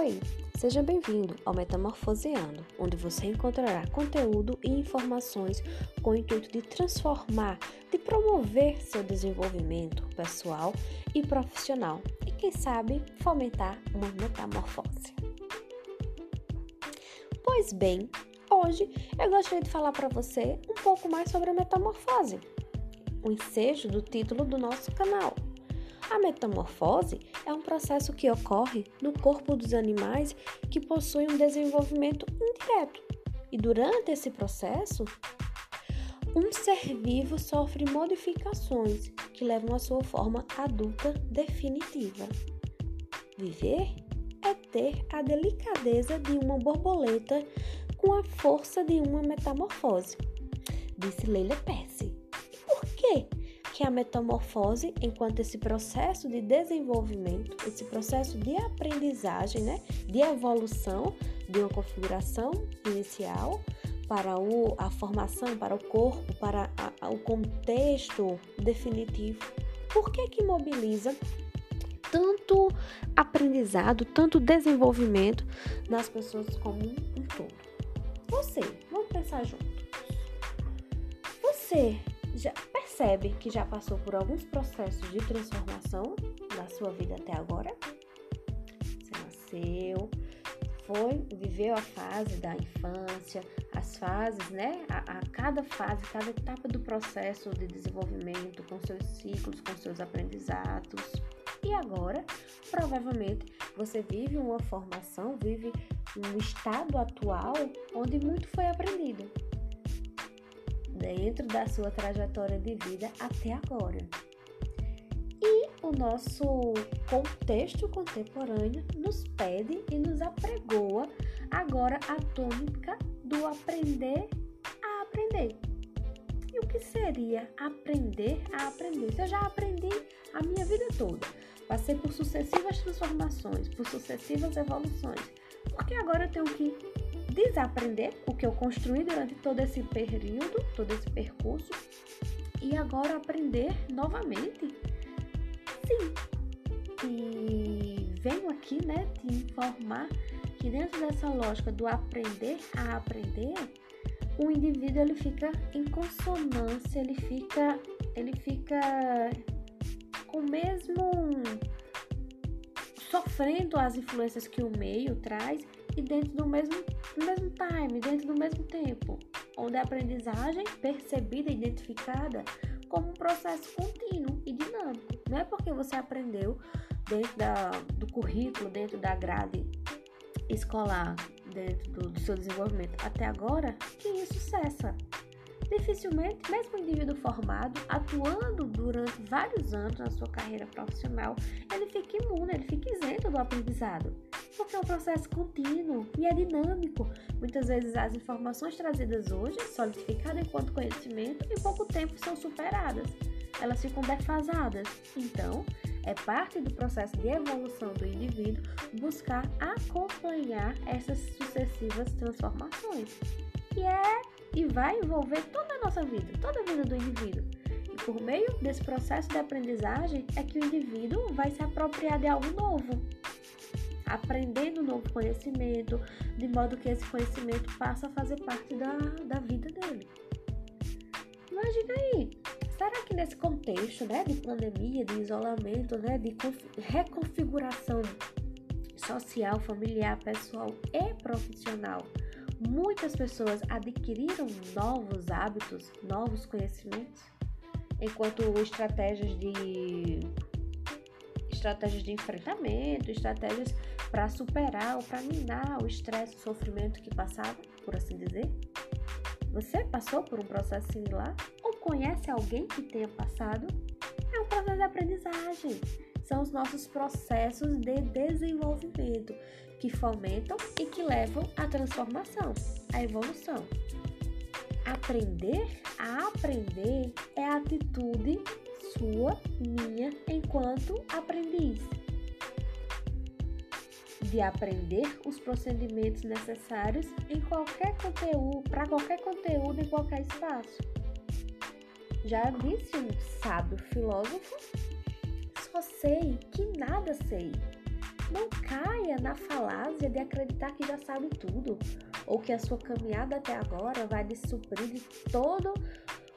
Oi, seja bem-vindo ao Metamorfoseando, onde você encontrará conteúdo e informações com o intuito de transformar, de promover seu desenvolvimento pessoal e profissional e, quem sabe, fomentar uma metamorfose. Pois bem, hoje eu gostaria de falar para você um pouco mais sobre a metamorfose, o ensejo do título do nosso canal. A metamorfose é um processo que ocorre no corpo dos animais que possuem um desenvolvimento indireto. E durante esse processo, um ser vivo sofre modificações que levam à sua forma adulta definitiva. Viver é ter a delicadeza de uma borboleta com a força de uma metamorfose, disse Leila Pesce. E por quê? Que a metamorfose, enquanto esse processo de desenvolvimento, esse processo de aprendizagem, né, de evolução de uma configuração inicial para o, a formação, para o corpo, para a, a, o contexto definitivo, por que que mobiliza tanto aprendizado, tanto desenvolvimento nas pessoas como um todo? Você, vamos pensar juntos. Você já percebe que já passou por alguns processos de transformação na sua vida até agora? Você nasceu, foi, viveu a fase da infância, as fases, né? A, a, cada fase, cada etapa do processo de desenvolvimento, com seus ciclos, com seus aprendizados. E agora, provavelmente, você vive uma formação, vive um estado atual onde muito foi aprendido dentro da sua trajetória de vida até agora. E o nosso contexto contemporâneo nos pede e nos apregoa agora a tônica do aprender a aprender. E o que seria aprender a aprender? Eu já aprendi a minha vida toda. Passei por sucessivas transformações, por sucessivas evoluções. Porque agora eu tenho que desaprender o que eu construí durante todo esse período, todo esse percurso, e agora aprender novamente? Sim. E venho aqui, né, te informar que dentro dessa lógica do aprender a aprender, o indivíduo ele fica em consonância, ele fica, ele fica com o mesmo sofrendo as influências que o meio traz e dentro do mesmo, do mesmo time, dentro do mesmo tempo, onde a aprendizagem percebida e identificada como um processo contínuo e dinâmico. Não é porque você aprendeu dentro da, do currículo, dentro da grade escolar, dentro do, do seu desenvolvimento até agora, que isso cessa. Dificilmente, mesmo o indivíduo formado, atuando durante vários anos na sua carreira profissional, ele fica imune, ele fica isento do aprendizado porque é um processo contínuo e é dinâmico. Muitas vezes as informações trazidas hoje, solidificadas enquanto conhecimento, em pouco tempo são superadas. Elas ficam defasadas. Então, é parte do processo de evolução do indivíduo buscar acompanhar essas sucessivas transformações. E é e vai envolver toda a nossa vida, toda a vida do indivíduo. E por meio desse processo de aprendizagem é que o indivíduo vai se apropriar de algo novo, aprendendo novo conhecimento, de modo que esse conhecimento passa a fazer parte da, da vida dele. Imagina aí, será que nesse contexto né, de pandemia, de isolamento, né, de reconfiguração social, familiar, pessoal e profissional, muitas pessoas adquiriram novos hábitos, novos conhecimentos, enquanto estratégias de estratégias de enfrentamento, estratégias para superar ou para minar o estresse, o sofrimento que passava, por assim dizer? Você passou por um processo similar ou conhece alguém que tenha passado? É um processo de aprendizagem. São os nossos processos de desenvolvimento que fomentam e que levam à transformação, à evolução. Aprender a aprender é a atitude sua, minha, enquanto aprendiz de aprender os procedimentos necessários em qualquer conteúdo, para qualquer conteúdo em qualquer espaço. Já disse um sábio filósofo: só sei que nada sei. Não caia na falácia de acreditar que já sabe tudo ou que a sua caminhada até agora vai lhe suprir de todo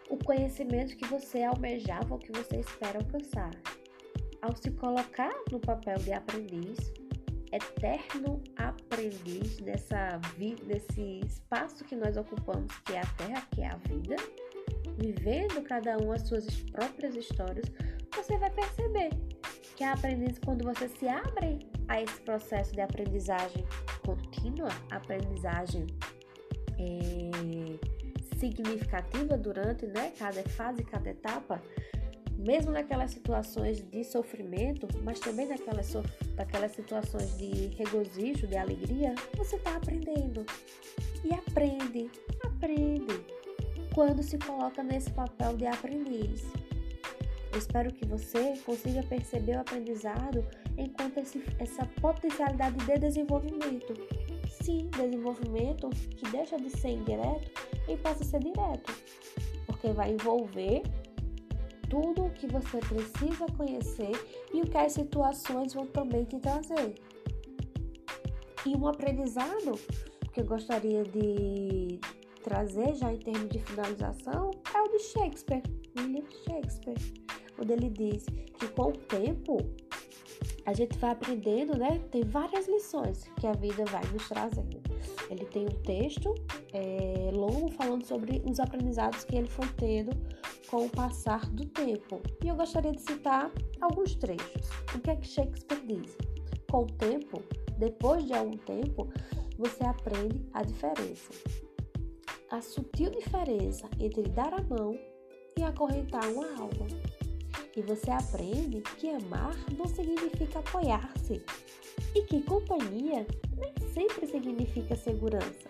o conhecimento que você almejava ou que você espera alcançar. Ao se colocar no papel de aprendiz, eterno aprendiz nessa nesse espaço que nós ocupamos, que é a Terra, que é a vida, vivendo cada um as suas próprias histórias, você vai perceber que a aprendiz, quando você se abre a esse processo de aprendizagem contínua, aprendizagem é, significativa durante né, cada fase, cada etapa, mesmo naquelas situações de sofrimento, mas também naquelas, naquelas situações de regozijo, de alegria, você está aprendendo. E aprende, aprende, quando se coloca nesse papel de aprendiz. Espero que você consiga perceber o aprendizado enquanto esse, essa potencialidade de desenvolvimento. Sim, desenvolvimento que deixa de ser indireto e passa a ser direto, porque vai envolver tudo o que você precisa conhecer e o que as situações vão também te trazer. E um aprendizado que eu gostaria de trazer já em termos de finalização é o de Shakespeare, William Shakespeare quando ele diz que com o tempo a gente vai aprendendo, né? Tem várias lições que a vida vai nos trazendo. Ele tem um texto é, longo falando sobre os aprendizados que ele foi tendo com o passar do tempo. E eu gostaria de citar alguns trechos. O que é que Shakespeare diz? Com o tempo, depois de algum tempo, você aprende a diferença. A sutil diferença entre dar a mão e acorrentar uma alma. E você aprende que amar não significa apoiar-se e que companhia nem sempre significa segurança.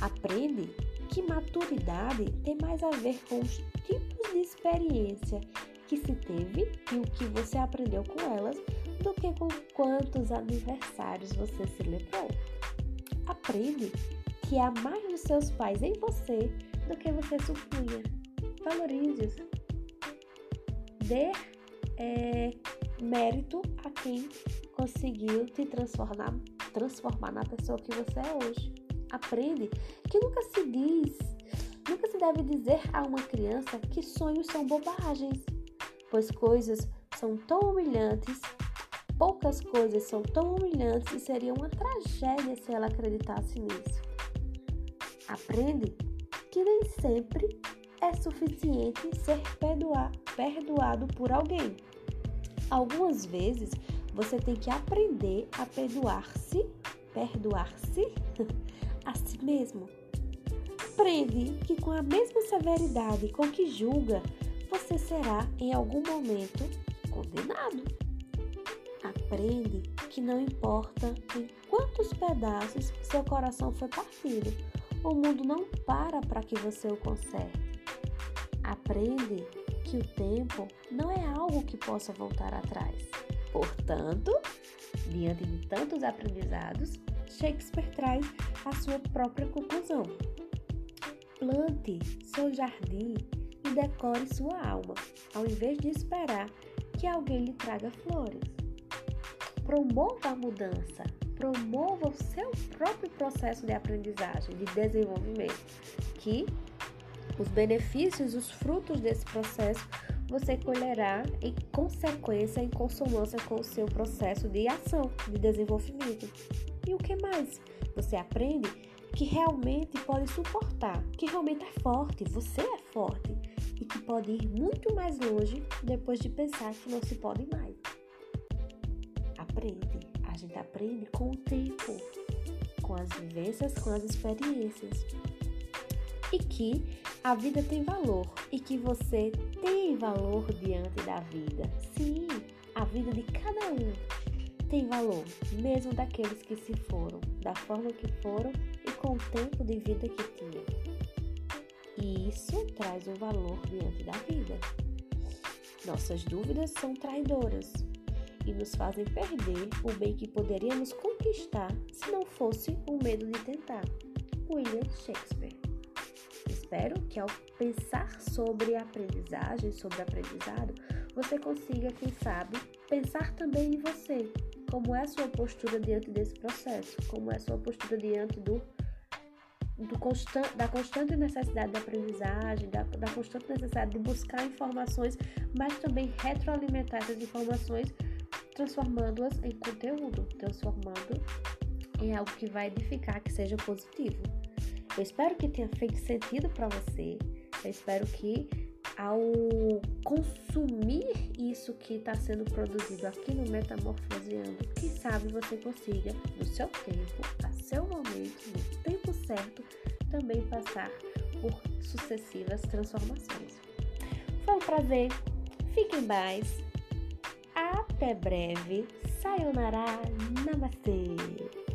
Aprende que maturidade tem mais a ver com os tipos de experiência que se teve e o que você aprendeu com elas do que com quantos aniversários você celebrou. Aprende que há mais dos seus pais em você do que você supunha. Valorize-os dê é, mérito a quem conseguiu te transformar, transformar na pessoa que você é hoje. Aprende que nunca se diz, nunca se deve dizer a uma criança que sonhos são bobagens, pois coisas são tão humilhantes, poucas coisas são tão humilhantes e seria uma tragédia se ela acreditasse nisso. Aprende que nem sempre é suficiente ser perdoar, perdoado por alguém. Algumas vezes você tem que aprender a perdoar-se, perdoar-se a si mesmo. Aprende que com a mesma severidade com que julga, você será em algum momento condenado. Aprende que não importa em quantos pedaços seu coração foi partido, o mundo não para para que você o conserte. Aprende que o tempo não é algo que possa voltar atrás. Portanto, diante de tantos aprendizados, Shakespeare traz a sua própria conclusão. Plante seu jardim e decore sua alma, ao invés de esperar que alguém lhe traga flores. Promova a mudança, promova o seu próprio processo de aprendizagem, de desenvolvimento, que os benefícios, os frutos desse processo, você colherá em consequência, em consonância com o seu processo de ação, de desenvolvimento. E o que mais? Você aprende que realmente pode suportar, que realmente é forte, você é forte e que pode ir muito mais longe depois de pensar que não se pode mais. Aprende, a gente aprende com o tempo, com as vivências, com as experiências e que a vida tem valor e que você tem valor diante da vida. Sim, a vida de cada um tem valor, mesmo daqueles que se foram, da forma que foram e com o tempo de vida que tinham. E isso traz um valor diante da vida. Nossas dúvidas são traidoras e nos fazem perder o bem que poderíamos conquistar se não fosse o medo de tentar. William Shakespeare espero que ao pensar sobre aprendizagem, sobre aprendizado, você consiga, quem sabe, pensar também em você. como é a sua postura diante desse processo, como é a sua postura diante do, constant, da constante necessidade de aprendizagem, da, da constante necessidade de buscar informações, mas também retroalimentar essas informações, transformando-as em conteúdo, transformando em algo que vai edificar, que seja positivo. Eu espero que tenha feito sentido para você. Eu espero que ao consumir isso que está sendo produzido aqui no Metamorfoseando, quem sabe você consiga, no seu tempo, a seu momento, no tempo certo, também passar por sucessivas transformações. Foi um prazer, fiquem mais, até breve, sayonara, namastê!